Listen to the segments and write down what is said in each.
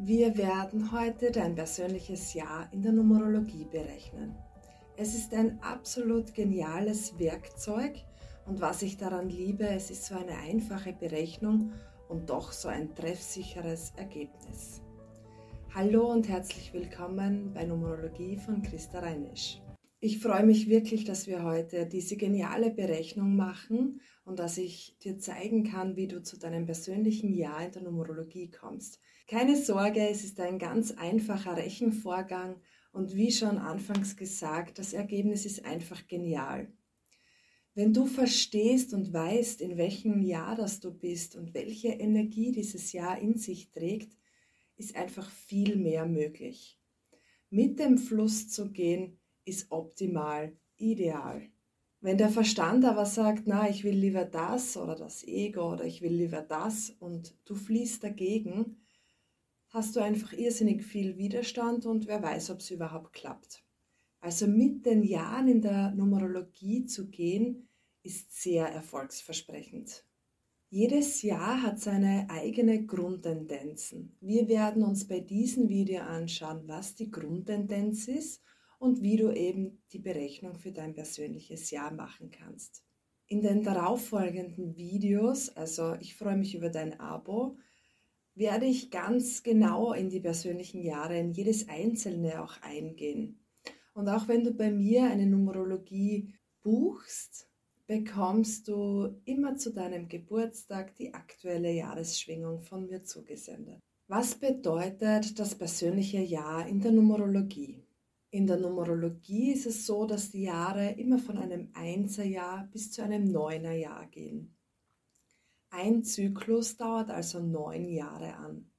Wir werden heute dein persönliches Jahr in der Numerologie berechnen. Es ist ein absolut geniales Werkzeug und was ich daran liebe, es ist so eine einfache Berechnung und doch so ein treffsicheres Ergebnis. Hallo und herzlich willkommen bei Numerologie von Christa Reinisch. Ich freue mich wirklich, dass wir heute diese geniale Berechnung machen und dass ich dir zeigen kann, wie du zu deinem persönlichen Jahr in der Numerologie kommst. Keine Sorge, es ist ein ganz einfacher Rechenvorgang und wie schon anfangs gesagt, das Ergebnis ist einfach genial. Wenn du verstehst und weißt, in welchem Jahr das du bist und welche Energie dieses Jahr in sich trägt, ist einfach viel mehr möglich. Mit dem Fluss zu gehen, ist optimal, ideal. Wenn der Verstand aber sagt, na, ich will lieber das oder das Ego oder ich will lieber das und du fließt dagegen, hast du einfach irrsinnig viel Widerstand und wer weiß, ob es überhaupt klappt. Also mit den Jahren in der Numerologie zu gehen, ist sehr erfolgsversprechend. Jedes Jahr hat seine eigene Grundtendenzen. Wir werden uns bei diesem Video anschauen, was die Grundtendenz ist und wie du eben die Berechnung für dein persönliches Jahr machen kannst. In den darauffolgenden Videos, also ich freue mich über dein Abo, werde ich ganz genau in die persönlichen Jahre, in jedes einzelne auch eingehen. Und auch wenn du bei mir eine Numerologie buchst, bekommst du immer zu deinem Geburtstag die aktuelle Jahresschwingung von mir zugesendet. Was bedeutet das persönliche Jahr in der Numerologie? In der Numerologie ist es so, dass die Jahre immer von einem Einserjahr bis zu einem Neunerjahr gehen. Ein Zyklus dauert also neun Jahre an.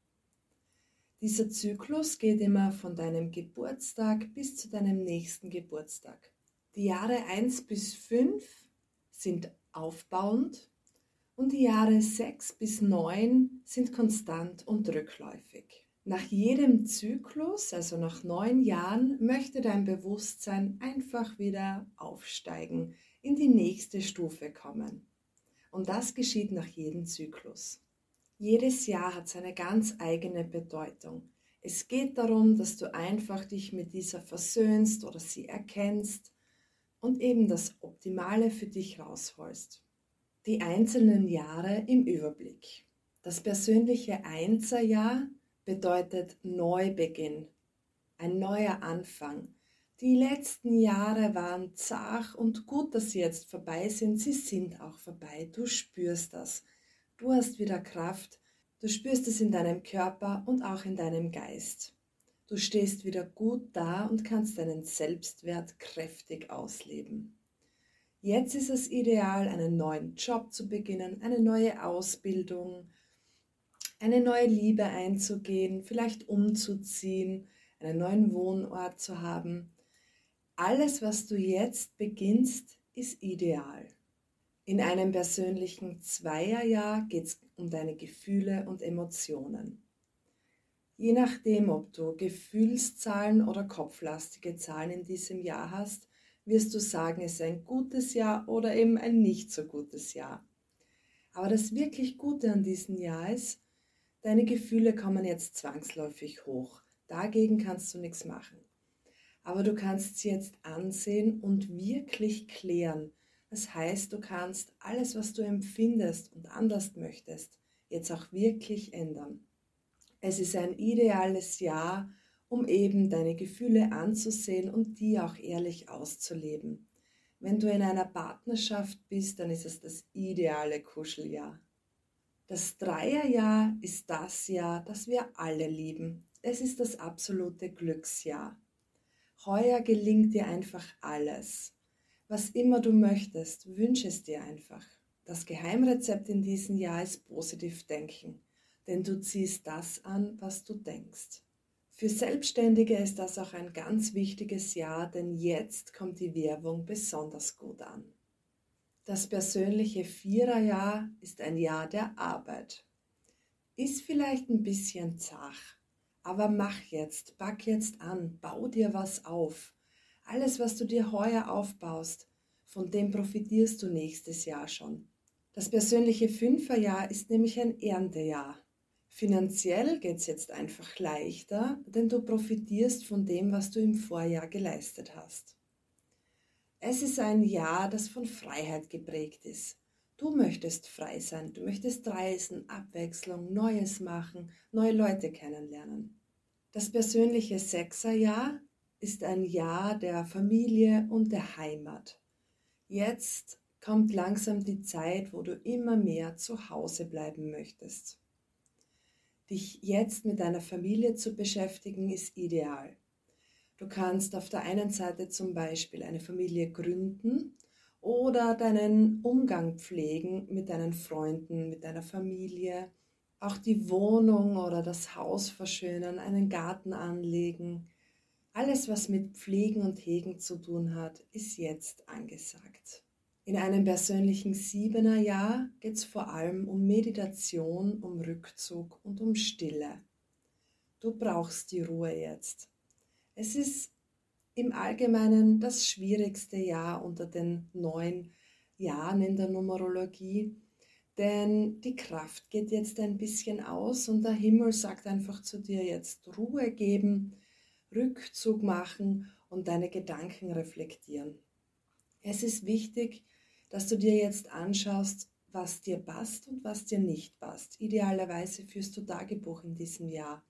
Dieser Zyklus geht immer von deinem Geburtstag bis zu deinem nächsten Geburtstag. Die Jahre 1 bis 5 sind aufbauend und die Jahre 6 bis 9 sind konstant und rückläufig. Nach jedem Zyklus, also nach neun Jahren, möchte dein Bewusstsein einfach wieder aufsteigen, in die nächste Stufe kommen. Und das geschieht nach jedem Zyklus. Jedes Jahr hat seine ganz eigene Bedeutung. Es geht darum, dass du einfach dich mit dieser versöhnst oder sie erkennst und eben das Optimale für dich rausholst. Die einzelnen Jahre im Überblick. Das persönliche Einserjahr bedeutet Neubeginn, ein neuer Anfang. Die letzten Jahre waren zart und gut, dass sie jetzt vorbei sind. Sie sind auch vorbei. Du spürst das. Du hast wieder Kraft. Du spürst es in deinem Körper und auch in deinem Geist. Du stehst wieder gut da und kannst deinen Selbstwert kräftig ausleben. Jetzt ist es ideal, einen neuen Job zu beginnen, eine neue Ausbildung, eine neue Liebe einzugehen, vielleicht umzuziehen, einen neuen Wohnort zu haben. Alles, was du jetzt beginnst, ist ideal. In einem persönlichen Zweierjahr geht es um deine Gefühle und Emotionen. Je nachdem, ob du Gefühlszahlen oder kopflastige Zahlen in diesem Jahr hast, wirst du sagen, es ist ein gutes Jahr oder eben ein nicht so gutes Jahr. Aber das wirklich Gute an diesem Jahr ist, Deine Gefühle kommen jetzt zwangsläufig hoch. Dagegen kannst du nichts machen. Aber du kannst sie jetzt ansehen und wirklich klären. Das heißt, du kannst alles, was du empfindest und anders möchtest, jetzt auch wirklich ändern. Es ist ein ideales Jahr, um eben deine Gefühle anzusehen und die auch ehrlich auszuleben. Wenn du in einer Partnerschaft bist, dann ist es das ideale Kuscheljahr. Das Dreierjahr ist das Jahr, das wir alle lieben. Es ist das absolute Glücksjahr. Heuer gelingt dir einfach alles. Was immer du möchtest, wünsche es dir einfach. Das Geheimrezept in diesem Jahr ist positiv denken, denn du ziehst das an, was du denkst. Für Selbstständige ist das auch ein ganz wichtiges Jahr, denn jetzt kommt die Werbung besonders gut an. Das persönliche Viererjahr ist ein Jahr der Arbeit. Ist vielleicht ein bisschen zach, aber mach jetzt, back jetzt an, bau dir was auf. Alles, was du dir heuer aufbaust, von dem profitierst du nächstes Jahr schon. Das persönliche Fünferjahr ist nämlich ein Erntejahr. Finanziell geht es jetzt einfach leichter, denn du profitierst von dem, was du im Vorjahr geleistet hast. Es ist ein Jahr, das von Freiheit geprägt ist. Du möchtest frei sein, du möchtest reisen, Abwechslung, Neues machen, neue Leute kennenlernen. Das persönliche Sechserjahr ist ein Jahr der Familie und der Heimat. Jetzt kommt langsam die Zeit, wo du immer mehr zu Hause bleiben möchtest. Dich jetzt mit deiner Familie zu beschäftigen, ist ideal. Du kannst auf der einen Seite zum Beispiel eine Familie gründen oder deinen Umgang pflegen mit deinen Freunden, mit deiner Familie, auch die Wohnung oder das Haus verschönern, einen Garten anlegen. Alles, was mit Pflegen und Hegen zu tun hat, ist jetzt angesagt. In einem persönlichen Siebener Jahr geht es vor allem um Meditation, um Rückzug und um Stille. Du brauchst die Ruhe jetzt. Es ist im Allgemeinen das schwierigste Jahr unter den neun Jahren in der Numerologie, denn die Kraft geht jetzt ein bisschen aus und der Himmel sagt einfach zu dir jetzt Ruhe geben, Rückzug machen und deine Gedanken reflektieren. Es ist wichtig, dass du dir jetzt anschaust, was dir passt und was dir nicht passt. Idealerweise führst du Tagebuch in diesem Jahr.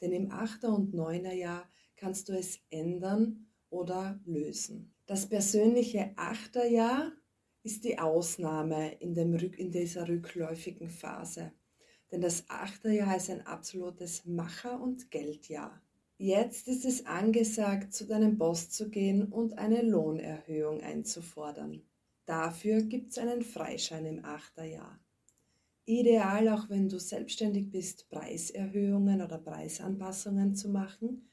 Denn im 8. und 9. Jahr kannst du es ändern oder lösen. Das persönliche Achterjahr ist die Ausnahme in, dem, in dieser rückläufigen Phase. Denn das Achterjahr ist ein absolutes Macher- und Geldjahr. Jetzt ist es angesagt, zu deinem Boss zu gehen und eine Lohnerhöhung einzufordern. Dafür gibt es einen Freischein im Achterjahr. Ideal, auch wenn du selbstständig bist, Preiserhöhungen oder Preisanpassungen zu machen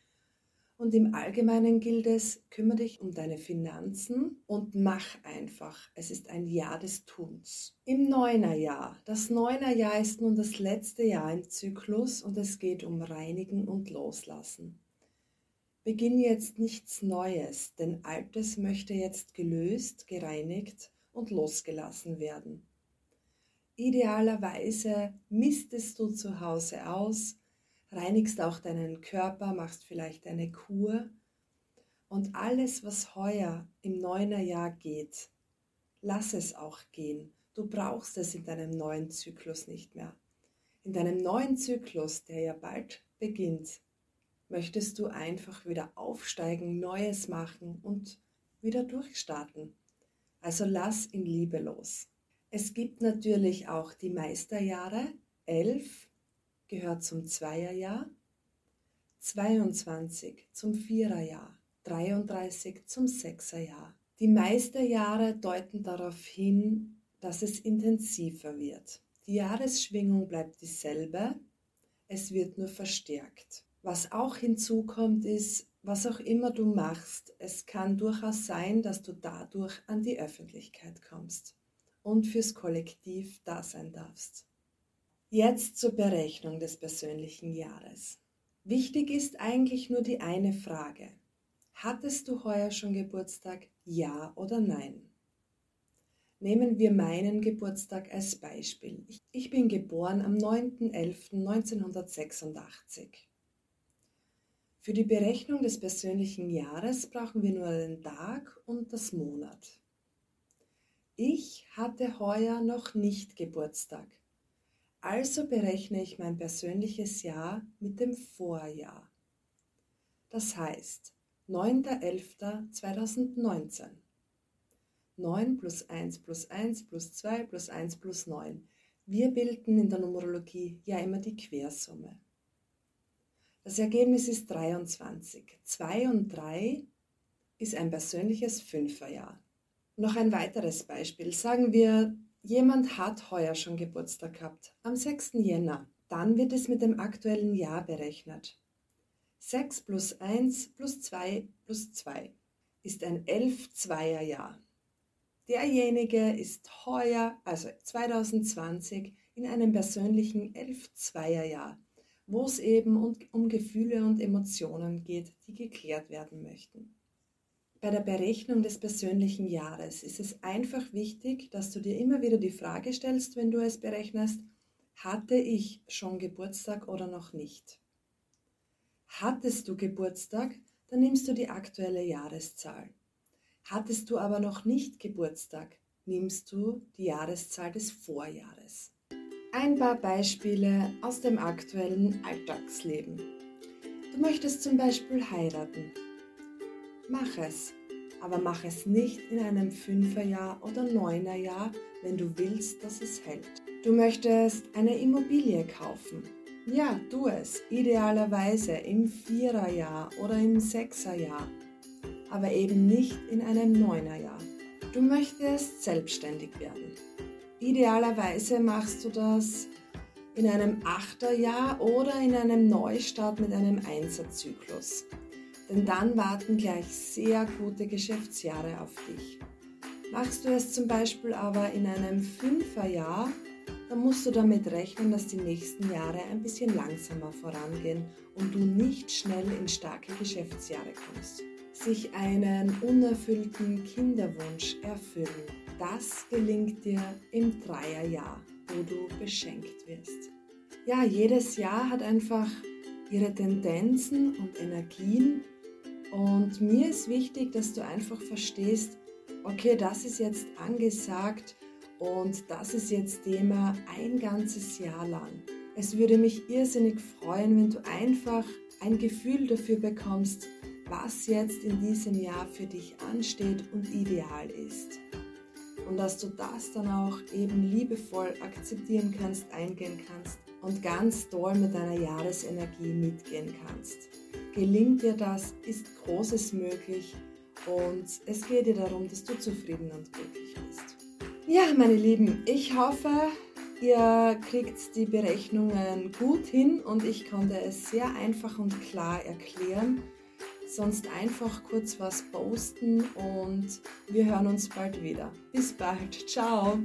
und im Allgemeinen gilt es, kümmere dich um deine Finanzen und mach einfach. Es ist ein Jahr des Tuns. Im Neunerjahr. Das Neunerjahr ist nun das letzte Jahr im Zyklus und es geht um Reinigen und Loslassen. Beginn jetzt nichts Neues, denn Altes möchte jetzt gelöst, gereinigt und losgelassen werden. Idealerweise mistest du zu Hause aus, reinigst auch deinen Körper, machst vielleicht eine Kur und alles, was heuer im neuen Jahr geht, lass es auch gehen. Du brauchst es in deinem neuen Zyklus nicht mehr. In deinem neuen Zyklus, der ja bald beginnt, möchtest du einfach wieder aufsteigen, Neues machen und wieder durchstarten. Also lass in Liebe los. Es gibt natürlich auch die Meisterjahre, elf, gehört zum Zweierjahr, 22 zum Viererjahr, 33 zum Sechserjahr. Die Meisterjahre deuten darauf hin, dass es intensiver wird. Die Jahresschwingung bleibt dieselbe, es wird nur verstärkt. Was auch hinzukommt ist, was auch immer du machst, es kann durchaus sein, dass du dadurch an die Öffentlichkeit kommst und fürs Kollektiv da sein darfst. Jetzt zur Berechnung des persönlichen Jahres. Wichtig ist eigentlich nur die eine Frage. Hattest du heuer schon Geburtstag? Ja oder nein? Nehmen wir meinen Geburtstag als Beispiel. Ich bin geboren am 9.11.1986. Für die Berechnung des persönlichen Jahres brauchen wir nur den Tag und das Monat. Ich hatte heuer noch nicht Geburtstag. Also berechne ich mein persönliches Jahr mit dem Vorjahr. Das heißt 9.11.2019. 9 plus 1 plus 1 plus 2 plus 1 plus 9. Wir bilden in der Numerologie ja immer die Quersumme. Das Ergebnis ist 23. 2 und 3 ist ein persönliches Fünferjahr. Noch ein weiteres Beispiel. Sagen wir Jemand hat heuer schon Geburtstag gehabt, am 6. Jänner. Dann wird es mit dem aktuellen Jahr berechnet. 6 plus 1 plus 2 plus 2 ist ein 11-2er Jahr. Derjenige ist heuer, also 2020, in einem persönlichen 11-2er Jahr, wo es eben um Gefühle und Emotionen geht, die geklärt werden möchten. Bei der Berechnung des persönlichen Jahres ist es einfach wichtig, dass du dir immer wieder die Frage stellst, wenn du es berechnest, hatte ich schon Geburtstag oder noch nicht? Hattest du Geburtstag, dann nimmst du die aktuelle Jahreszahl. Hattest du aber noch nicht Geburtstag, nimmst du die Jahreszahl des Vorjahres. Ein paar Beispiele aus dem aktuellen Alltagsleben. Du möchtest zum Beispiel heiraten. Mach es, aber mach es nicht in einem Fünferjahr oder Neunerjahr, wenn du willst, dass es hält. Du möchtest eine Immobilie kaufen. Ja, tu es, idealerweise im Viererjahr oder im Sechserjahr, aber eben nicht in einem Neunerjahr. Du möchtest selbstständig werden. Idealerweise machst du das in einem Achterjahr oder in einem Neustart mit einem Einserzyklus. Denn dann warten gleich sehr gute Geschäftsjahre auf dich. Machst du es zum Beispiel aber in einem Fünferjahr, dann musst du damit rechnen, dass die nächsten Jahre ein bisschen langsamer vorangehen und du nicht schnell in starke Geschäftsjahre kommst. Sich einen unerfüllten Kinderwunsch erfüllen das gelingt dir im Dreierjahr, wo du beschenkt wirst. Ja, jedes Jahr hat einfach ihre Tendenzen und Energien und mir ist wichtig, dass du einfach verstehst, okay, das ist jetzt angesagt und das ist jetzt Thema ein ganzes Jahr lang. Es würde mich irrsinnig freuen, wenn du einfach ein Gefühl dafür bekommst, was jetzt in diesem Jahr für dich ansteht und ideal ist und dass du das dann auch eben liebevoll akzeptieren kannst, eingehen kannst und ganz toll mit deiner Jahresenergie mitgehen kannst. Gelingt dir das, ist Großes möglich und es geht dir darum, dass du zufrieden und glücklich bist. Ja, meine Lieben, ich hoffe, ihr kriegt die Berechnungen gut hin und ich konnte es sehr einfach und klar erklären. Sonst einfach kurz was posten und wir hören uns bald wieder. Bis bald. Ciao.